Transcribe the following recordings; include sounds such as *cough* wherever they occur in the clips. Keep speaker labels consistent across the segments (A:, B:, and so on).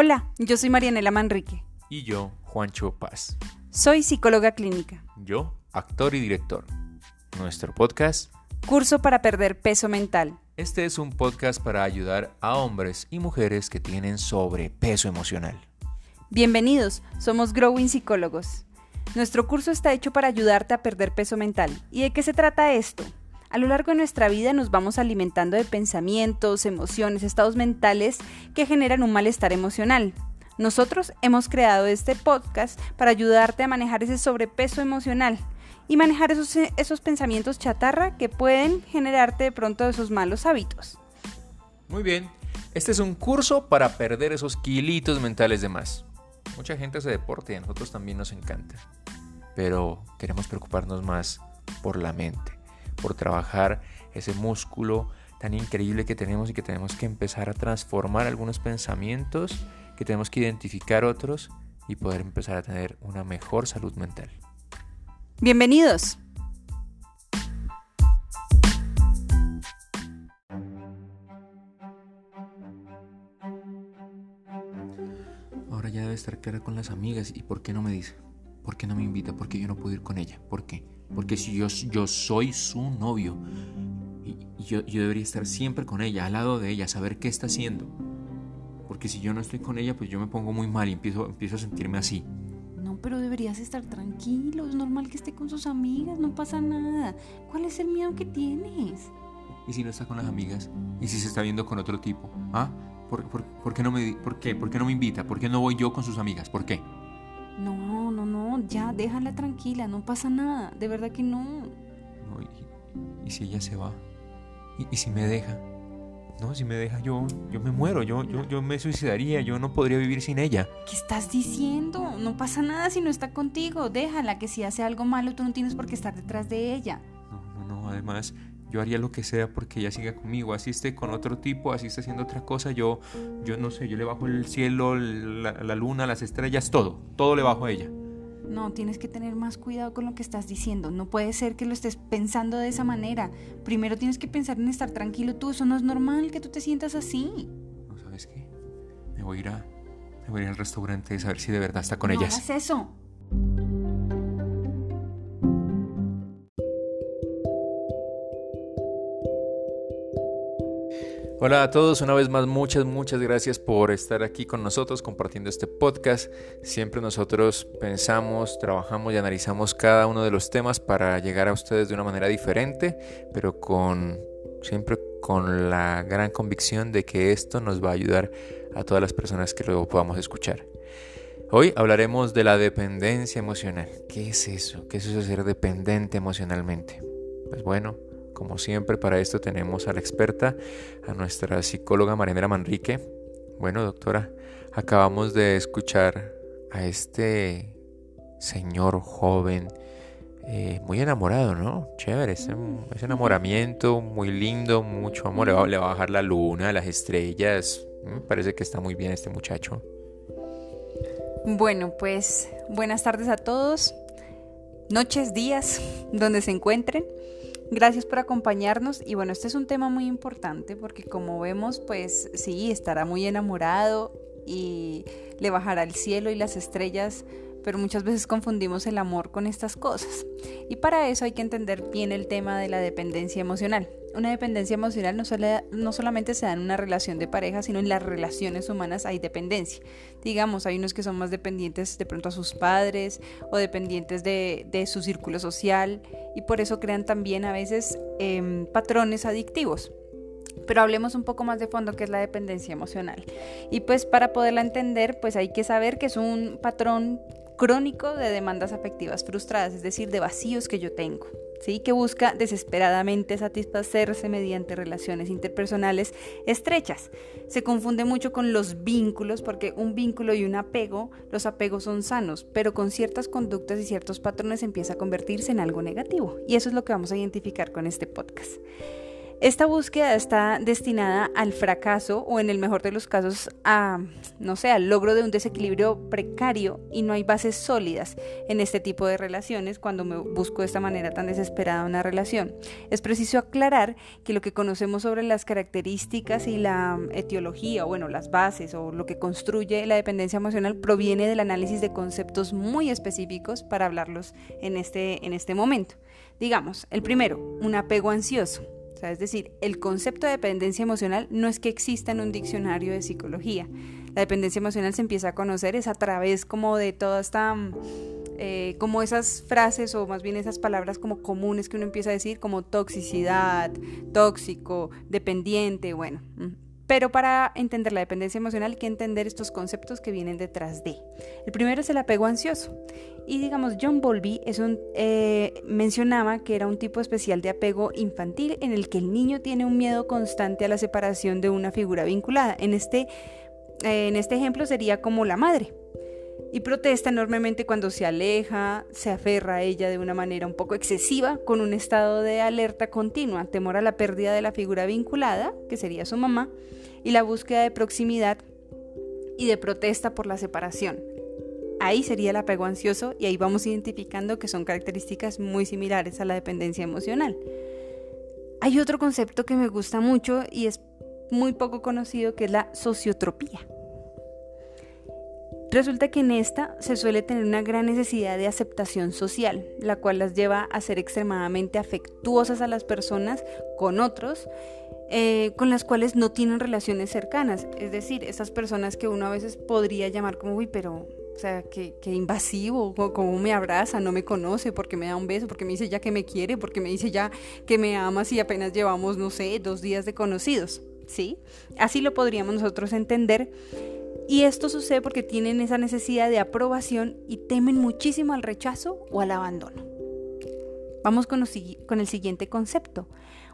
A: Hola, yo soy Marianela Manrique.
B: Y yo, Juancho Paz.
A: Soy psicóloga clínica.
B: Yo, actor y director. Nuestro podcast.
A: Curso para perder peso mental.
B: Este es un podcast para ayudar a hombres y mujeres que tienen sobrepeso emocional.
A: Bienvenidos, somos Growing Psicólogos. Nuestro curso está hecho para ayudarte a perder peso mental. ¿Y de qué se trata esto? A lo largo de nuestra vida nos vamos alimentando de pensamientos, emociones, estados mentales que generan un malestar emocional. Nosotros hemos creado este podcast para ayudarte a manejar ese sobrepeso emocional y manejar esos, esos pensamientos chatarra que pueden generarte de pronto esos malos hábitos.
B: Muy bien, este es un curso para perder esos kilitos mentales de más. Mucha gente hace deporte y a nosotros también nos encanta, pero queremos preocuparnos más por la mente por trabajar ese músculo tan increíble que tenemos y que tenemos que empezar a transformar algunos pensamientos, que tenemos que identificar otros y poder empezar a tener una mejor salud mental.
A: Bienvenidos.
B: Ahora ya debe estar clara con las amigas. ¿Y por qué no me dice? ¿Por qué no me invita? ¿Por qué yo no puedo ir con ella? ¿Por qué? Porque si yo, yo soy su novio, y, yo, yo debería estar siempre con ella, al lado de ella, saber qué está haciendo. Porque si yo no estoy con ella, pues yo me pongo muy mal y empiezo, empiezo a sentirme así.
A: No, pero deberías estar tranquilo. Es normal que esté con sus amigas, no pasa nada. ¿Cuál es el miedo que tienes?
B: ¿Y si no está con las amigas? ¿Y si se está viendo con otro tipo? ¿Ah? ¿Por, por, por qué, no me, por, qué? ¿Por qué no me invita? ¿Por qué no voy yo con sus amigas? ¿Por qué?
A: No, no, ya déjala tranquila, no pasa nada, de verdad que no.
B: y, si ella se va? ¿Y, si me deja? No, si me deja yo, yo me muero, yo, yo, yo me suicidaría, yo no podría vivir sin ella.
A: ¿Qué estás diciendo? No pasa nada si no está contigo, déjala, que si hace algo malo tú no tienes por qué estar detrás de ella.
B: No, no, no, además yo haría lo que sea porque ella siga conmigo, así esté con otro tipo, así esté haciendo otra cosa, yo, yo no sé, yo le bajo el cielo, la, la, luna, las estrellas, todo, todo le bajo a ella.
A: No, tienes que tener más cuidado con lo que estás diciendo, no puede ser que lo estés pensando de esa manera, primero tienes que pensar en estar tranquilo tú, eso no es normal que tú te sientas así.
B: No, ¿sabes qué? Me voy a ir, a, me voy a ir al restaurante a saber si de verdad está con
A: no
B: ellas.
A: Hagas eso.
B: Hola a todos, una vez más muchas, muchas gracias por estar aquí con nosotros compartiendo este podcast. Siempre nosotros pensamos, trabajamos y analizamos cada uno de los temas para llegar a ustedes de una manera diferente, pero con siempre con la gran convicción de que esto nos va a ayudar a todas las personas que luego podamos escuchar. Hoy hablaremos de la dependencia emocional. ¿Qué es eso? ¿Qué es eso de ser dependiente emocionalmente? Pues bueno, como siempre, para esto tenemos a la experta, a nuestra psicóloga Marianela Manrique. Bueno, doctora, acabamos de escuchar a este señor joven, eh, muy enamorado, ¿no? Chévere, ese, enamoramiento muy lindo, mucho amor. Le va, le va, a bajar la luna, las estrellas. Me parece que está muy bien este muchacho.
A: Bueno, pues buenas tardes a todos, noches, días, *laughs* donde se encuentren. Gracias por acompañarnos y bueno, este es un tema muy importante porque como vemos, pues sí, estará muy enamorado y le bajará el cielo y las estrellas, pero muchas veces confundimos el amor con estas cosas. Y para eso hay que entender bien el tema de la dependencia emocional. Una dependencia emocional no, solamente se da en una relación de pareja, sino en las relaciones humanas hay dependencia. Digamos, hay unos que son más dependientes de pronto a sus padres o dependientes de, su círculo social y por eso crean también a veces em, patrones adictivos. Pero hablemos un poco más de fondo que es la dependencia emocional. Y pues para poderla entender, pues hay que saber que es un patrón crónico de demandas afectivas frustradas, es decir, de vacíos que yo tengo. ¿Sí? que busca desesperadamente satisfacerse mediante relaciones interpersonales estrechas. Se confunde mucho con los vínculos, porque un vínculo y un apego, los apegos son sanos, pero con ciertas conductas y ciertos patrones empieza a convertirse en algo negativo. Y eso es lo que vamos a identificar con este podcast. Esta búsqueda está destinada al fracaso o en el mejor de los casos a, no sé, al logro de un desequilibrio precario y no hay bases sólidas en este tipo de relaciones cuando me busco de esta manera tan desesperada una relación. Es preciso aclarar que lo que conocemos sobre las características y la etiología, o bueno, las bases o lo que construye la dependencia emocional proviene del análisis de conceptos muy específicos para hablarlos en este, en este momento. Digamos, el primero, un apego ansioso es decir, el concepto de dependencia emocional no es que exista en un diccionario de psicología. La dependencia emocional se empieza a conocer es a través como de toda esta, mm, eh, como esas frases o más bien esas palabras como comunes que uno empieza a decir como toxicidad, tóxico, dependiente, bueno. Pero para entender la dependencia emocional hay que entender estos conceptos que vienen detrás de. El primero es el apego ansioso. Y digamos, John Bowlby es eh, mencionaba que era un tipo especial de apego infantil en el que el niño tiene un miedo constante a la separación de una figura vinculada. En este, eh, en este ejemplo sería como la madre. Y protesta enormemente cuando se aleja, se aferra a ella de una manera un poco excesiva, con un estado de alerta continua, temor a la pérdida de la figura vinculada, que sería su mamá, y la búsqueda de proximidad y de protesta por la separación. Ahí sería el apego ansioso y ahí vamos identificando que son características muy similares a la dependencia emocional. Hay otro concepto que me gusta mucho y es muy poco conocido que es la sociotropía. Resulta que en esta se suele tener una gran necesidad de aceptación social, la cual las lleva a ser extremadamente afectuosas a las personas con otros, eh, con las cuales no tienen relaciones cercanas. Es decir, esas personas que uno a veces podría llamar como, uy, pero o sea, que, invasivo, como me abraza, no me conoce, porque me da un beso, porque me dice ya que me quiere, porque me dice ya que me ama si apenas llevamos, no sé, dos días de conocidos, ¿sí? Así lo podríamos nosotros entender. Y esto sucede porque tienen esa necesidad de aprobación y temen muchísimo al rechazo o al abandono. Vamos con, con el siguiente concepto,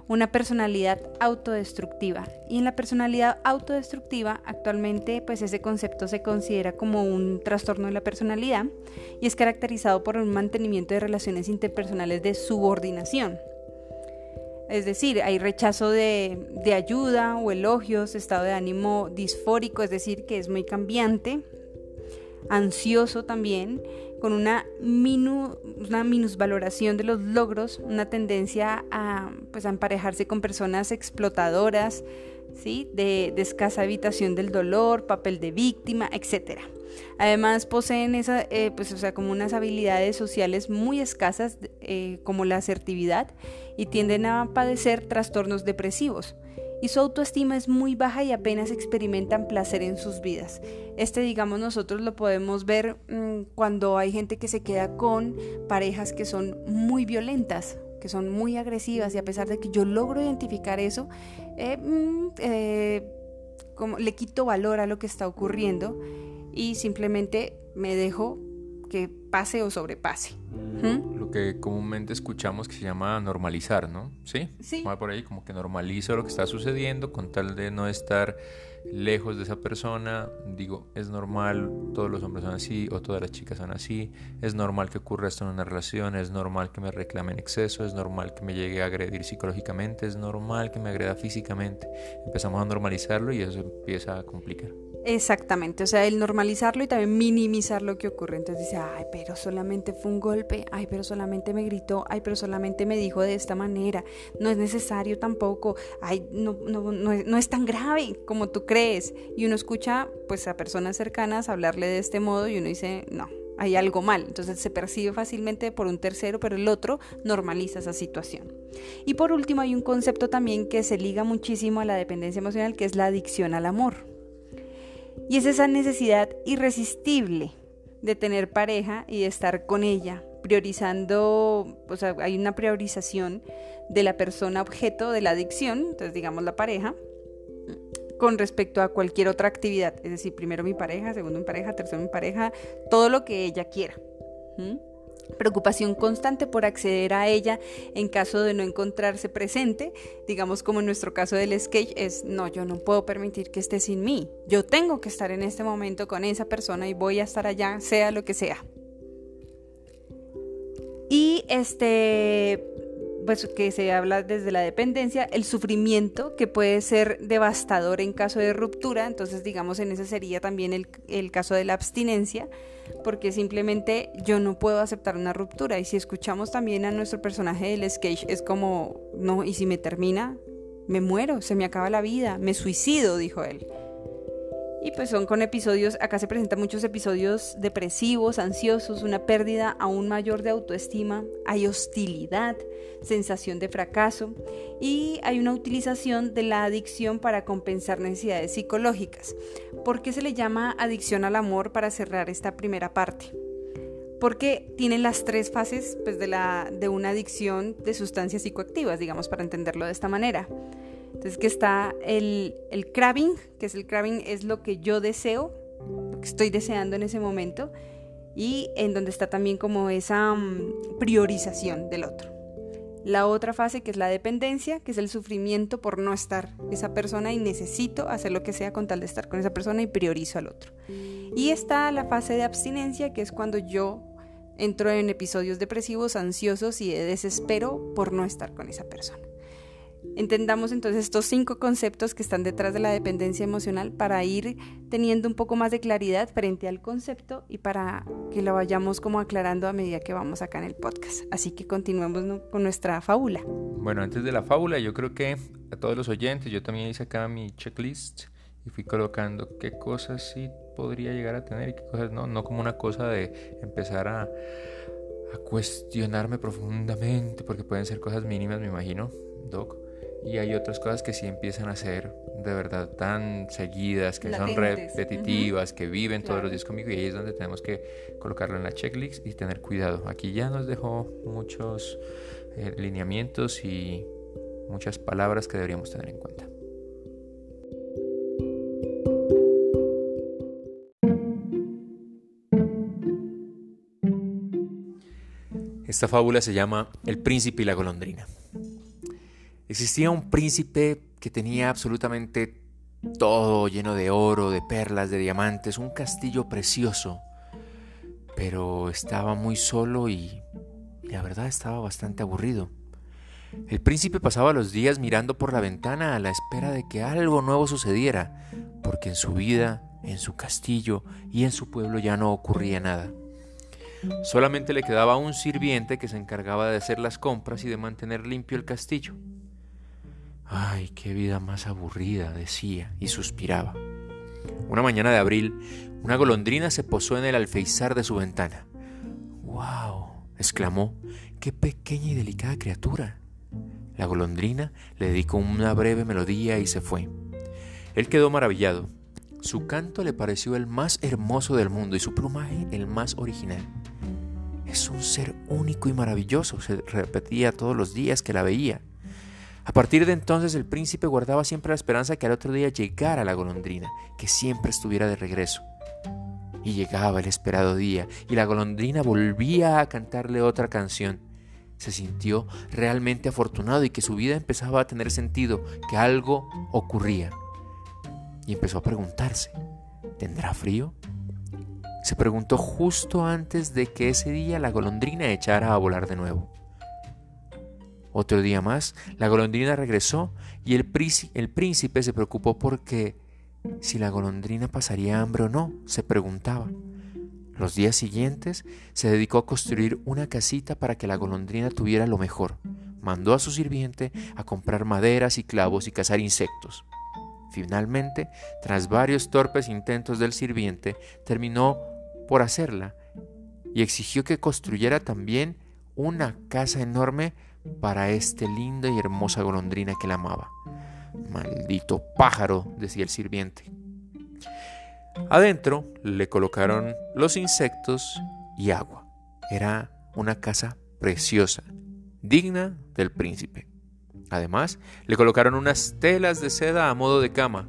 A: una personalidad autodestructiva. Y en la personalidad autodestructiva actualmente pues ese concepto se considera como un trastorno de la personalidad y es caracterizado por un mantenimiento de relaciones interpersonales de subordinación. Es decir, hay rechazo de, de ayuda o elogios, estado de ánimo disfórico, es decir, que es muy cambiante, ansioso también, con una, una minusvaloración de los logros, una tendencia a, pues, a emparejarse con personas explotadoras, ¿sí? de, escasa habitación del dolor, papel de víctima, etc. Además poseen esa, eh, pues, o sea, como unas habilidades sociales muy escasas eh, como la asertividad y tienden a padecer trastornos depresivos y su autoestima es muy baja y apenas experimentan placer en sus vidas. Este, digamos, nosotros lo podemos ver mm, cuando hay gente que se queda con parejas que son muy violentas, que son muy agresivas y a pesar de que yo logro identificar eso, eh, mm, eh, como le quito valor a lo que está ocurriendo y simplemente me dejo que pase o sobrepase.
B: ¿Mm? Lo que comúnmente escuchamos que se llama normalizar, ¿no? Sí.
A: Sí.
B: Va por ahí como que normalizo lo que está sucediendo con tal de no estar lejos de esa persona. Digo, es normal, todos los hombres son así o todas las chicas son así. Es normal que ocurra esto en una relación, es normal que me reclamen exceso, es normal que me llegue a agredir psicológicamente, es normal que me agreda físicamente. Empezamos a normalizarlo y eso empieza a complicar.
A: Exactamente, o sea, el normalizarlo y también minimizar lo que ocurre. Entonces dice, ay, pero solamente fue un golpe, ay, pero solamente me gritó, ay, pero solamente me dijo de esta manera, no es necesario tampoco, ay, no, no, no, es, no es tan grave como tú crees. Y uno escucha pues a personas cercanas hablarle de este modo y uno dice, no, hay algo mal. Entonces se percibe fácilmente por un tercero, pero el otro normaliza esa situación. Y por último hay un concepto también que se liga muchísimo a la dependencia emocional, que es la adicción al amor. Y es esa necesidad irresistible de tener pareja y de estar con ella, priorizando, o sea, hay una priorización de la persona objeto de la adicción, entonces digamos la pareja, con respecto a cualquier otra actividad, es decir, primero mi pareja, segundo mi pareja, tercero mi pareja, todo lo que ella quiera preocupación constante por acceder a ella en caso de no encontrarse presente, digamos como en nuestro caso del sketch es, no, yo no puedo permitir que esté sin mí, yo tengo que estar en este momento con esa persona y voy a estar allá, sea lo que sea. Y este, pues que se habla desde la dependencia, el sufrimiento que puede ser devastador en caso de ruptura, entonces digamos en ese sería también el, el caso de la abstinencia, porque simplemente yo no puedo aceptar una ruptura y si escuchamos también a nuestro personaje del sketch es como, no, y si me termina, me muero, se me acaba la vida, me suicido, dijo él. Y pues son con episodios, acá se presentan muchos episodios depresivos, ansiosos, una pérdida aún mayor de autoestima, hay hostilidad, sensación de fracaso y hay una utilización de la adicción para compensar necesidades psicológicas. ¿Por qué se le llama adicción al amor para cerrar esta primera parte? Porque tiene las tres fases pues, de, la, de una adicción de sustancias psicoactivas, digamos, para entenderlo de esta manera. Entonces que está el, el craving, que es el craving es lo que yo deseo, lo que estoy deseando en ese momento, y en donde está también como esa mm, priorización del otro. La otra fase que es la dependencia, que es el sufrimiento por no estar esa persona y necesito hacer lo que sea con tal de estar con esa persona y priorizo al otro. Y está la fase de abstinencia, que es cuando yo entro en episodios depresivos, ansiosos y de desespero por no estar con esa persona. Entendamos entonces estos cinco conceptos que están detrás de la dependencia emocional para ir teniendo un poco más de claridad frente al concepto y para que lo vayamos como aclarando a medida que vamos acá en el podcast. Así que continuemos con nuestra fábula.
B: Bueno, antes de la fábula, yo creo que a todos los oyentes, yo también hice acá mi checklist y fui colocando qué cosas sí podría llegar a tener y qué cosas no, no como una cosa de empezar a, a cuestionarme profundamente, porque pueden ser cosas mínimas, me imagino, Doc y hay otras cosas que sí empiezan a ser de verdad tan seguidas, que son repetitivas, que viven todos los días conmigo y ahí es donde tenemos que colocarlo en la checklist y tener cuidado. Aquí ya nos dejó muchos eh, lineamientos y muchas palabras que deberíamos tener en cuenta. Esta fábula se llama El príncipe y la golondrina. Existía un príncipe que tenía absolutamente todo lleno de oro, de perlas, de diamantes, un castillo precioso, pero estaba muy solo y, la verdad estaba bastante aburrido. El príncipe pasaba los días mirando por la ventana a la espera de que algo nuevo sucediera, porque en su vida, en su castillo y en su pueblo ya no ocurría nada. Solamente le quedaba un sirviente que se encargaba de hacer las compras y de mantener limpio el castillo. Ay, qué vida más aburrida, decía y suspiraba. Una mañana de abril, una golondrina se posó en el alféizar de su ventana. ¡Wow! exclamó. ¡Qué pequeña y delicada criatura! La golondrina le dedicó una breve melodía y se fue. Él quedó maravillado. Su canto le pareció el más hermoso del mundo y su plumaje el más original. Es un ser único y maravilloso, se repetía todos los días que la veía. A partir de entonces el príncipe guardaba siempre la esperanza que al otro día llegara la golondrina, que siempre estuviera de regreso. Y llegaba el esperado día, y la golondrina volvía a cantarle otra canción. Se sintió realmente afortunado y que su vida empezaba a tener sentido, que algo ocurría. Y empezó a preguntarse, ¿tendrá frío? Se preguntó justo antes de que ese día la golondrina echara a volar de nuevo. Otro día más, la golondrina regresó y el, príncipe se preocupó porque si la golondrina pasaría hambre o no, se preguntaba. Los días siguientes se dedicó a construir una casita para que la golondrina tuviera lo mejor. Mandó a su sirviente a comprar maderas y clavos y cazar insectos. Finalmente, tras varios torpes intentos del sirviente, terminó por hacerla y exigió que construyera también una casa enorme para este linda y hermosa golondrina que la amaba. Maldito pájaro, decía el sirviente. Adentro le colocaron los insectos y agua. Era una casa preciosa, digna del príncipe. Además, le colocaron unas telas de seda a modo de cama.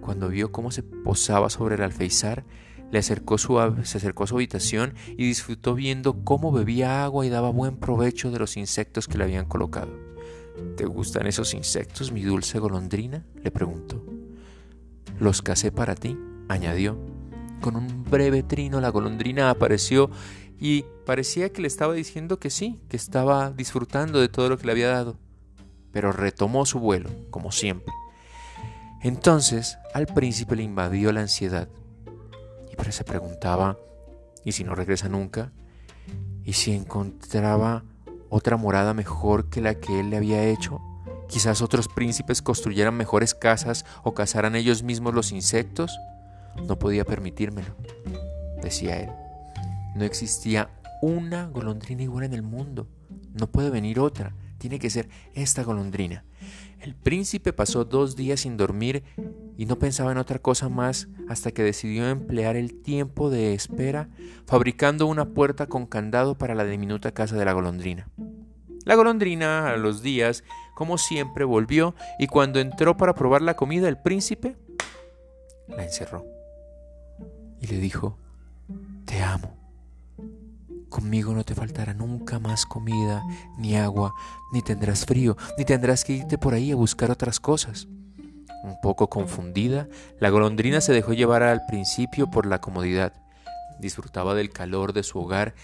B: Cuando vio cómo se posaba sobre el alféizar, le acercó su, se acercó a su habitación y disfrutó viendo cómo bebía agua y daba buen provecho de los insectos que le habían colocado. ¿Te gustan esos insectos, mi dulce golondrina? le preguntó. Los casé para ti, añadió. Con un breve trino la golondrina apareció y parecía que le estaba diciendo que sí, que estaba disfrutando de todo lo que le había dado. Pero retomó su vuelo, como siempre. Entonces al príncipe le invadió la ansiedad y se preguntaba, ¿y si no regresa nunca? ¿Y si encontraba otra morada mejor que la que él le había hecho? Quizás otros príncipes construyeran mejores casas o cazaran ellos mismos los insectos. No podía permitírmelo, decía él. No existía una golondrina igual en el mundo. No puede venir otra. Tiene que ser esta golondrina. El príncipe pasó dos días sin dormir y no pensaba en otra cosa más hasta que decidió emplear el tiempo de espera fabricando una puerta con candado para la diminuta casa de la golondrina. La golondrina a los días, como siempre, volvió y cuando entró para probar la comida el príncipe la encerró y le dijo, Te amo. Conmigo no te faltará nunca más comida, ni agua, ni tendrás frío, ni tendrás que irte por ahí a buscar otras cosas. Un poco confundida, la golondrina se dejó llevar al principio por la comodidad. Disfrutaba del calor de su hogar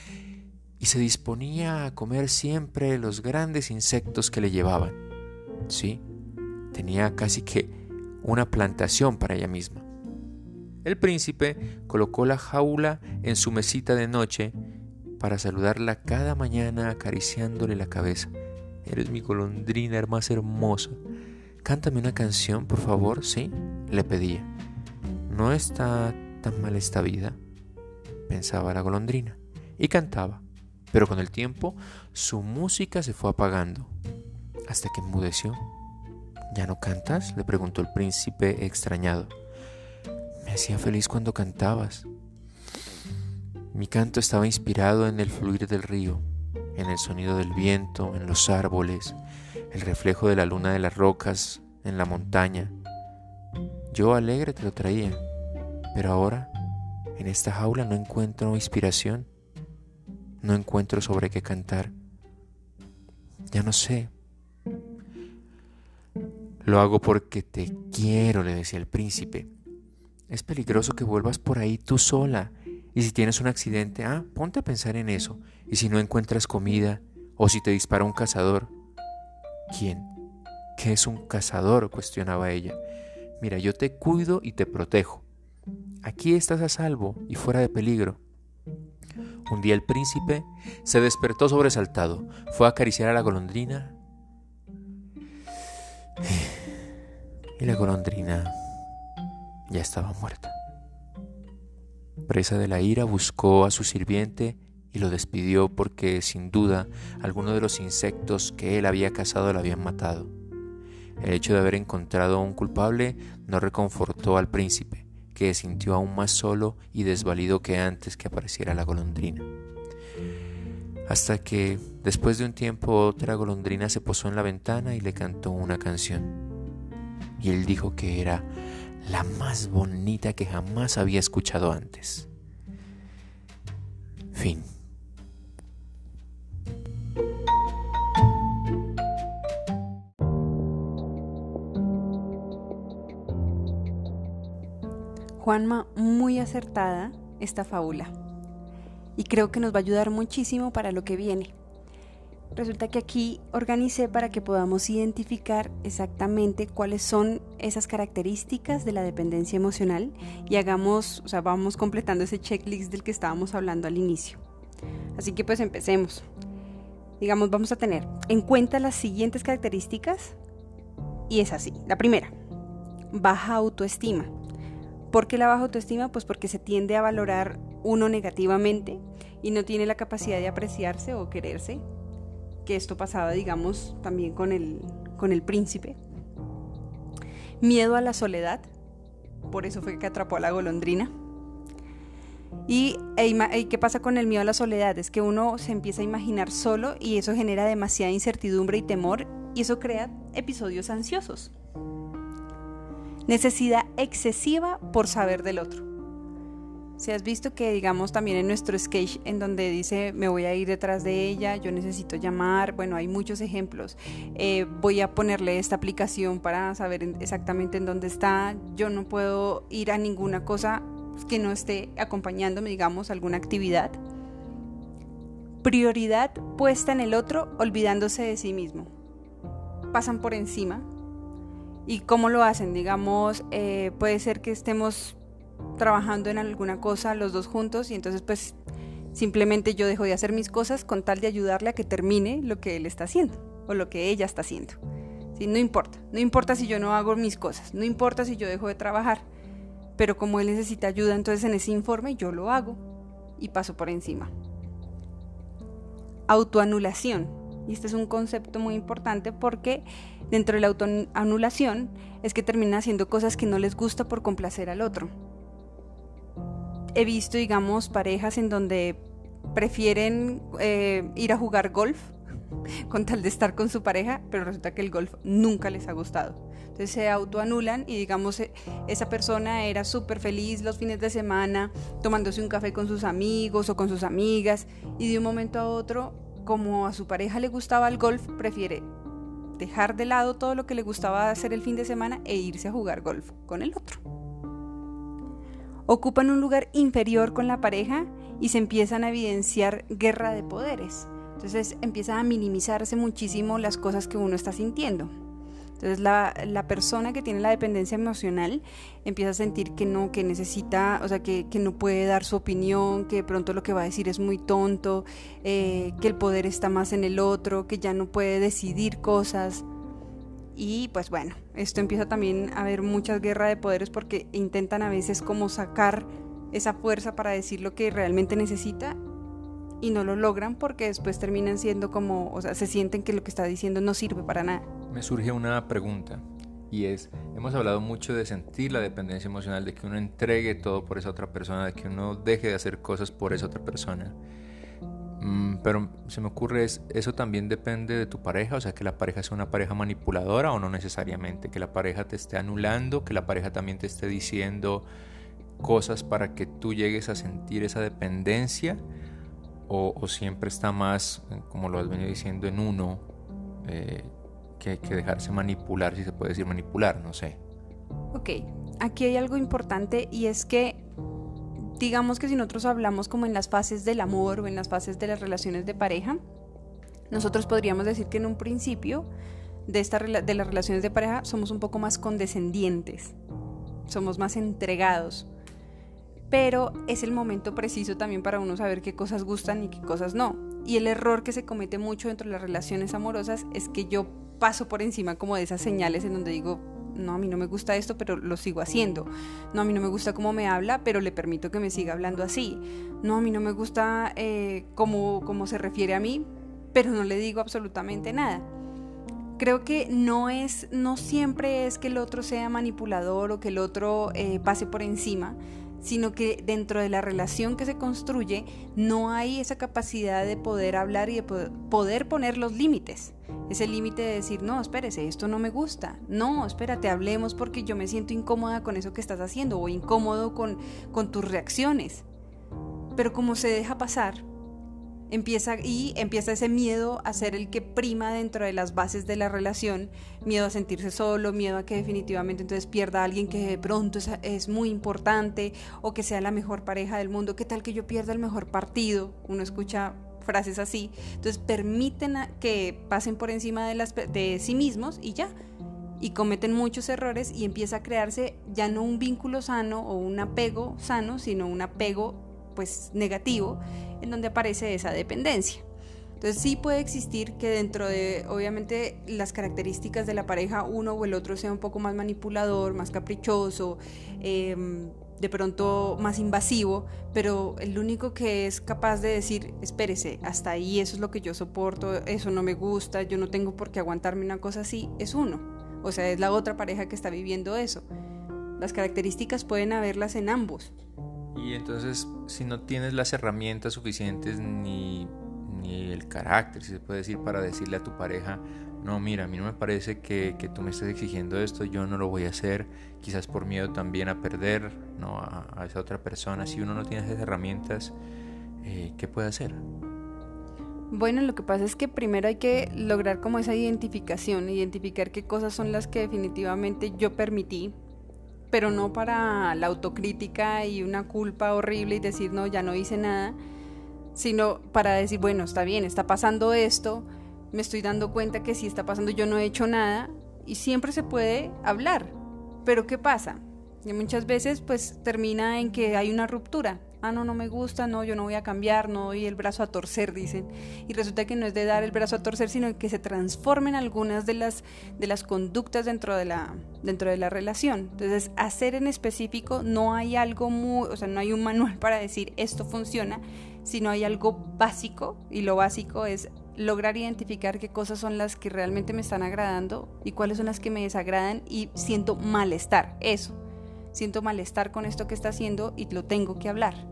B: y se disponía a comer siempre los grandes insectos que le llevaban. Sí, tenía casi que una plantación para ella misma. El príncipe colocó la jaula en su mesita de noche para saludarla cada mañana acariciándole la cabeza. Eres mi golondrina más hermosa. Cántame una canción, por favor, ¿sí? Le pedía. No está tan mal esta vida, pensaba la golondrina, y cantaba. Pero con el tiempo su música se fue apagando, hasta que enmudeció. ¿Ya no cantas? le preguntó el príncipe extrañado. Me hacía feliz cuando cantabas, mi canto estaba inspirado en el fluir del río, en el sonido del viento, en los árboles, el reflejo de la luna de las rocas, en la montaña. Yo alegre te lo traía, pero ahora en esta jaula no encuentro inspiración, no encuentro sobre qué cantar. Ya no sé. Lo hago porque te quiero, le decía el príncipe. Es peligroso que vuelvas por ahí tú sola y si tienes un accidente, ah, ponte a pensar en eso. Y si no encuentras comida, o si te dispara un cazador. ¿Quién? ¿Qué es un cazador? cuestionaba ella. Mira, yo te cuido y te protejo. Aquí estás a salvo y fuera de peligro. Un día el príncipe se despertó sobresaltado, fue a acariciar a la golondrina *sighs* y la golondrina ya estaba muerta. Presa de la ira, buscó a su sirviente y lo despidió porque sin duda algunos de los insectos que él había cazado lo habían matado. El hecho de haber encontrado a un culpable no reconfortó al príncipe, que se sintió aún más solo y desvalido que antes que apareciera la golondrina. Hasta que, después de un tiempo, otra golondrina se posó en la ventana y le cantó una canción. Y él dijo que era la más bonita que jamás había escuchado antes. Fin.
A: Juanma, muy acertada esta fábula y creo que nos va a ayudar muchísimo para lo que viene. Resulta que aquí organicé para que podamos identificar exactamente cuáles son esas características de la dependencia emocional y hagamos, o sea, vamos completando ese checklist del que estábamos hablando al inicio. Así que pues empecemos. Digamos, vamos a tener en cuenta las siguientes características y es así. La primera, baja autoestima. ¿Por qué la baja autoestima? Pues porque se tiende a valorar uno negativamente y no tiene la capacidad de apreciarse o quererse que esto pasaba, digamos, también con el, con el príncipe. Miedo a la soledad, por eso fue que atrapó a la golondrina. Y e qué pasa con el miedo a la soledad? Es que uno se empieza a imaginar solo y eso genera demasiada incertidumbre y temor y eso crea episodios ansiosos. Necesidad excesiva por saber del otro. Si has visto que, digamos, también en nuestro sketch, en donde dice me voy a ir detrás de ella, yo necesito llamar, bueno, hay muchos ejemplos. Eh, voy a ponerle esta aplicación para saber exactamente en dónde está. Yo no puedo ir a ninguna cosa que no esté acompañándome, digamos, alguna actividad. prioridad puesta en el otro, olvidándose de sí mismo. Pasan por encima. ¿Y cómo lo hacen? Digamos, eh, puede ser que estemos trabajando en alguna cosa los dos juntos y entonces pues simplemente yo dejo de hacer mis cosas con tal de ayudarle a que termine lo que él está haciendo o lo que ella está haciendo. ¿Sí? No importa, no importa si yo no hago mis cosas, no importa si yo dejo de trabajar, pero como él necesita ayuda, entonces en ese informe yo lo hago y paso por encima. Autoanulación. Y este es un concepto muy importante porque dentro de la autoanulación es que termina haciendo cosas que no les gusta por complacer al otro. He visto, digamos, parejas en donde prefieren eh, ir a jugar golf *laughs* con tal de estar con su pareja, pero resulta que el golf nunca les ha gustado. Entonces se autoanulan y digamos e, esa persona era súper feliz los fines de semana tomándose un café con sus amigos o con sus amigas y de un momento a otro, como a su pareja le gustaba el golf, prefiere dejar de lado todo lo que le gustaba hacer el fin de semana e irse a jugar golf con el otro. Ocupan un lugar inferior con la pareja y se empiezan a evidenciar guerra de poderes. Entonces empieza a minimizarse muchísimo las cosas que uno está sintiendo. Entonces la, persona que tiene la dependencia emocional empieza a sentir que no, que necesita, o sea, que, no puede dar su opinión, que de pronto lo que va a decir es muy tonto, eh, que el poder está más en el otro, que ya no puede decidir cosas. Y pues bueno, esto empieza también a haber muchas guerras de poderes porque intentan a veces como sacar esa fuerza para decir lo que realmente necesita y no lo logran porque después terminan siendo como, o sea, se sienten que lo que está diciendo no sirve para nada.
B: Me surge una pregunta y es, hemos hablado mucho de sentir la dependencia emocional, de que uno entregue todo por esa otra persona, de que uno deje de hacer cosas por esa otra persona. Mm, pero se me ocurre, es, ¿eso también depende de tu pareja? O sea, que la pareja sea una pareja manipuladora o no necesariamente, que la pareja te esté anulando, que la pareja también te esté diciendo cosas para que tú llegues a sentir esa dependencia o, siempre está más, eh, como lo has venido diciendo, en uno eh, que, que dejarse manipular, si se puede decir manipular, no sé.
A: Ok, aquí hay algo importante y es que digamos que si nosotros hablamos como en las fases del amor o en las fases de las relaciones de pareja, nosotros podríamos decir que en un principio de, esta, de las relaciones de pareja somos un poco más condescendientes, somos más entregados, pero es el momento preciso también para uno saber qué cosas gustan y qué cosas no. Y el error que se comete mucho dentro de las relaciones amorosas es que yo paso por encima como de esas señales en donde digo, no, a mí no me gusta esto, pero lo sigo haciendo. No, a mí no me gusta cómo me habla, pero le permito que me siga hablando así. No, a mí no me gusta eh, cómo, cómo se refiere a mí, pero no le digo absolutamente nada creo que no es, no siempre es que el otro sea manipulador o que el otro eh, pase por encima, sino que dentro de la relación que se construye no hay esa capacidad de poder hablar y de poder poner los límites. Ese límite de decir, no, espérese, esto no me gusta. No, espérate, hablemos porque yo me siento incómoda con eso que estás haciendo o incómodo con, con tus reacciones. Pero como se deja pasar, empieza y empieza ese miedo a ser el que prima dentro de las bases de la relación, miedo a sentirse solo, miedo a que definitivamente entonces pierda a alguien que de pronto es, muy importante o que sea la mejor pareja del mundo, qué tal que yo pierda el mejor partido, uno escucha frases así, entonces permiten que pasen por encima de, de sí mismos y ya, y cometen muchos errores y empieza a crearse ya no un vínculo sano o un apego sano, sino un apego pues negativo en donde aparece esa dependencia. Entonces sí puede existir que dentro de, obviamente, las características de la pareja, uno o el otro sea un poco más manipulador, más caprichoso, em, de pronto más invasivo, pero el único que es capaz de decir, espérese, hasta ahí eso es lo que yo soporto, eso no me gusta, yo no tengo por qué aguantarme una cosa así, es uno. O sea, es la otra pareja que está viviendo eso. Las características pueden haberlas en ambos,
B: y entonces, si no tienes las herramientas suficientes ni, ni, el carácter, si se puede decir, para decirle a tu pareja, no, mira, a mí no me parece que, que, tú me estés exigiendo esto, yo no lo voy a hacer, quizás por miedo también a perder ¿no? a, esa otra persona. Si uno no tiene esas herramientas, eh, ¿qué puede hacer?
A: Bueno, lo que pasa es que primero hay que lograr como esa identificación, identificar qué cosas son las que definitivamente yo permití pero no para la autocrítica y una culpa horrible y decir, no, ya no hice nada, sino para decir, bueno, está bien, está pasando esto, me estoy dando cuenta que si está pasando yo no he hecho nada y siempre se puede hablar. Pero ¿qué pasa? Y muchas veces pues termina en que hay una ruptura. Ah, no, no me gusta, no, yo no voy a cambiar, no doy el brazo a torcer, dicen. Y resulta que no es de dar el brazo a torcer, sino que se transformen algunas de las, de las conductas dentro de, la, dentro de la relación. Entonces, hacer en específico no hay algo muy, o sea, no hay un manual para decir esto funciona, sino hay algo básico y lo básico es lograr identificar qué cosas son las que realmente me están agradando y cuáles son las que me desagradan y siento malestar, eso. Siento malestar con esto que está haciendo y lo tengo que hablar.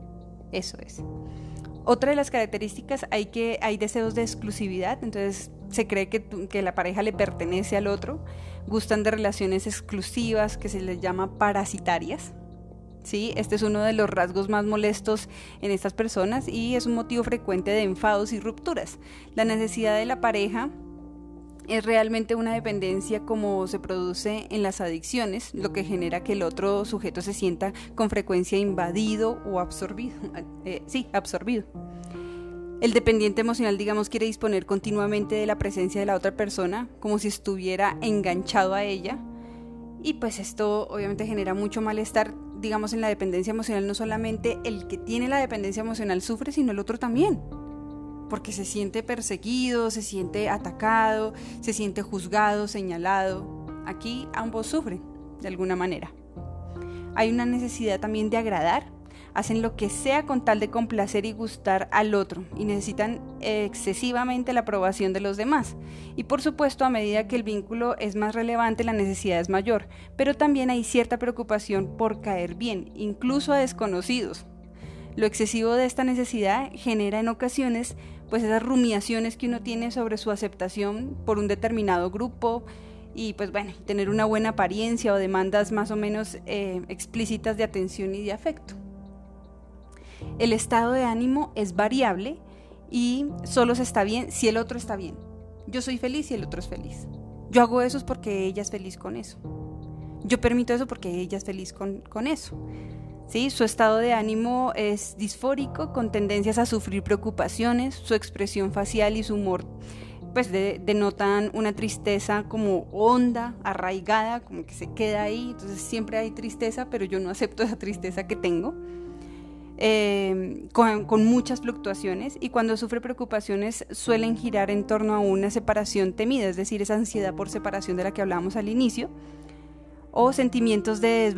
A: Eso es. Otra de las características hay que hay deseos de exclusividad, entonces se cree que, que la pareja le pertenece al otro, gustan de relaciones exclusivas que se les llama parasitarias, ¿sí? Este es uno de los rasgos más molestos en estas personas y es un motivo frecuente de enfados y rupturas. La necesidad de la pareja es realmente una dependencia como se produce en las adicciones, lo que genera que el otro sujeto se sienta con frecuencia invadido o absorbido. *laughs* Eh, sí, absorbido. El dependiente emocional, digamos, quiere disponer continuamente de la presencia de la otra persona, como si estuviera enganchado a ella. Y pues esto obviamente genera mucho malestar digamos, en la dependencia emocional, no solamente el que tiene la dependencia emocional sufre, sino el otro también. Porque se siente perseguido, se siente atacado, se siente juzgado, señalado. Aquí ambos sufren, de alguna manera. Hay una necesidad también de agradar, hacen lo que sea con tal de complacer y gustar al otro y necesitan excesivamente la aprobación de los demás. Y por supuesto, a medida que el vínculo es más relevante, la necesidad es mayor, pero también hay cierta preocupación por caer bien, incluso a desconocidos. Lo excesivo de esta necesidad genera en ocasiones pues esas rumiaciones que uno tiene sobre su aceptación por un determinado grupo, y pues bueno, tener una buena apariencia o demandas más o menos eh, explícitas de atención y de afecto. El estado de ánimo es variable y solo se está bien si el otro está bien. Yo soy feliz y el otro es feliz. Yo hago eso porque ella es feliz con eso. Yo permito eso porque ella es feliz con, eso. ¿Sí? Su estado de ánimo es disfórico, con tendencias a sufrir preocupaciones, su expresión facial y su humor pues denotan una tristeza como honda, arraigada, como que se queda ahí, entonces siempre hay tristeza, pero yo no acepto esa tristeza que tengo. Eh, con, muchas fluctuaciones y cuando sufre preocupaciones suelen girar en torno a una separación temida, es decir, esa ansiedad por separación de la que hablábamos al inicio, o sentimientos de,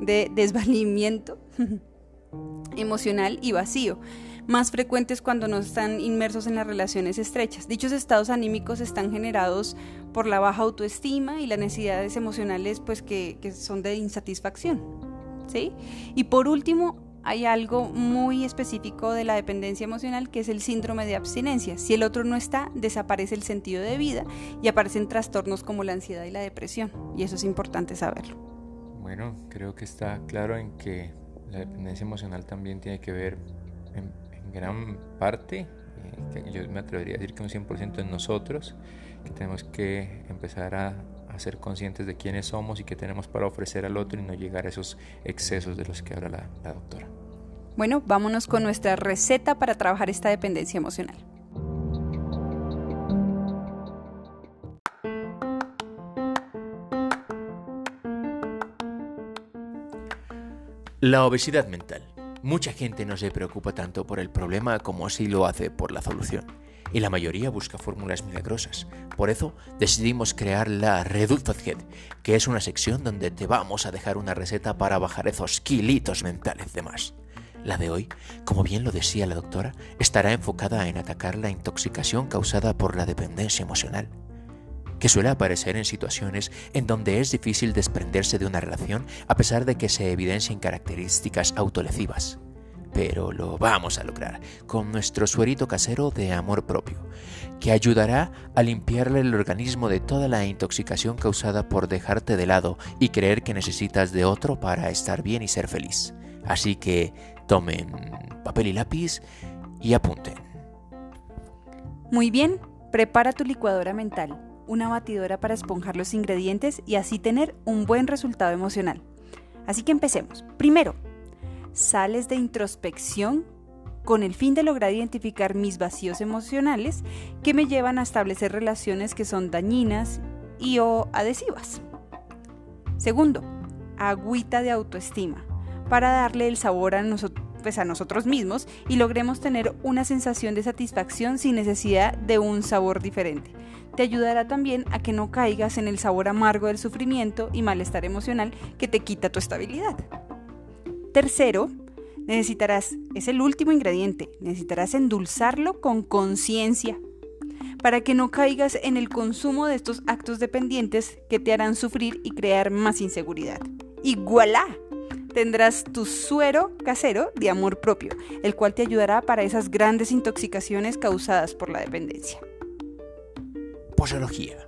A: de desvalimiento *laughs* emocional y vacío, más frecuentes cuando no están inmersos en las relaciones estrechas. Dichos estados anímicos están generados por la baja autoestima y las necesidades emocionales pues, que son de insatisfacción. ¿sí? Y por último, hay algo muy específico de la dependencia emocional que es el síndrome de abstinencia. Si el otro no está, desaparece el sentido de vida y aparecen trastornos como la ansiedad y la depresión. Y eso es importante saberlo.
B: Bueno, creo que está claro en que la dependencia emocional también tiene que ver en, gran parte, eh, yo me atrevería a decir que un 100% en nosotros, que tenemos que empezar a ser conscientes de quiénes somos y qué tenemos para ofrecer al otro y no llegar a esos excesos de los que habla la, la doctora.
A: Bueno, vámonos con nuestra receta para trabajar esta dependencia emocional.
C: La obesidad mental. Mucha gente no se preocupa tanto por el problema como si lo hace por la solución y la mayoría busca fórmulas milagrosas. Por eso decidimos crear la Reductocet, que es una sección donde te vamos a dejar una receta para bajar esos kilitos mentales de más. La de hoy, como bien lo decía la doctora, estará enfocada en atacar la intoxicación causada por la dependencia emocional, que suele aparecer en situaciones en donde es difícil desprenderse de una relación a pesar de que se evidencien características autolesivas pero lo vamos a lograr con nuestro suerito casero de amor propio, que ayudará a limpiarle el organismo de toda la intoxicación causada por dejarte de lado y creer que necesitas de otro para estar bien y ser feliz. Así que tomen papel y lápiz y apunten.
A: Muy bien, prepara tu licuadora mental, una batidora para esponjar los ingredientes y así tener un buen resultado emocional. Así que empecemos. Primero, sales de introspección con el fin de lograr identificar mis vacíos emocionales que me llevan a establecer relaciones que son dañinas y o adhesivas. Segundo, agüita de autoestima para darle el sabor a, pues a nosotros mismos y logremos tener una sensación de satisfacción sin necesidad de un sabor diferente. Te ayudará también a que no caigas en el sabor amargo del sufrimiento y malestar emocional que te quita tu estabilidad. Tercero, necesitarás, es el último ingrediente, necesitarás endulzarlo con conciencia para que no caigas en el consumo de estos actos dependientes que te harán sufrir y crear más inseguridad. Y tendrás tu suero casero de amor propio, el cual te ayudará para esas grandes intoxicaciones causadas por la dependencia.
C: Posología.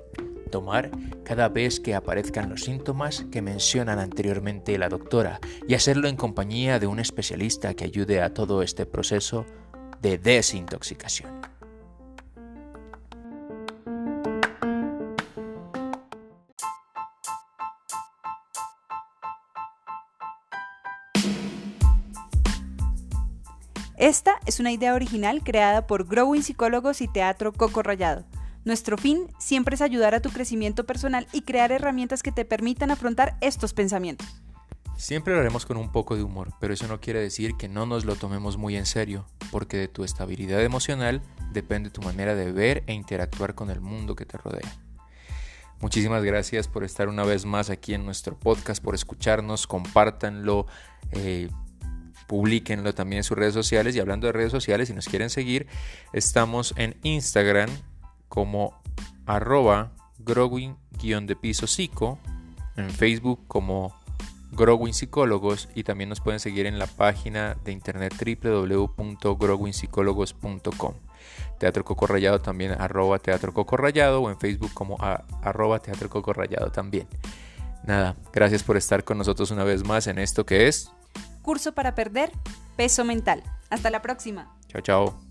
C: Tomar cada vez que aparezcan los síntomas que mencionan anteriormente la doctora y hacerlo en compañía de un especialista que ayude a todo este proceso de desintoxicación.
A: Esta es una idea original creada por Growing Psicólogos y Teatro Coco Rayado. Nuestro fin siempre es ayudar a tu crecimiento personal y crear herramientas que te permitan afrontar estos pensamientos.
B: Siempre lo haremos con un poco de humor, pero eso no quiere decir que no nos lo tomemos muy en serio, porque de tu estabilidad emocional depende tu manera de ver e interactuar con el mundo que te rodea. Muchísimas gracias por estar una vez más aquí en nuestro podcast, por escucharnos, compártanlo. Eh, Publíquenlo también en sus redes sociales. Y hablando de redes sociales, si nos quieren seguir, estamos en Instagram como arroba growing-de piso psico, en Facebook como Growing Psicólogos y también nos pueden seguir en la página de internet www.growingpsicólogos.com. Teatro Coco Rayado también arroba Teatro Coco Rayado o en Facebook como arroba Teatro Coco Rayado también. Nada, gracias por estar con nosotros una vez más en esto que es
A: curso para perder peso mental. Hasta la próxima.
B: Chao, chao.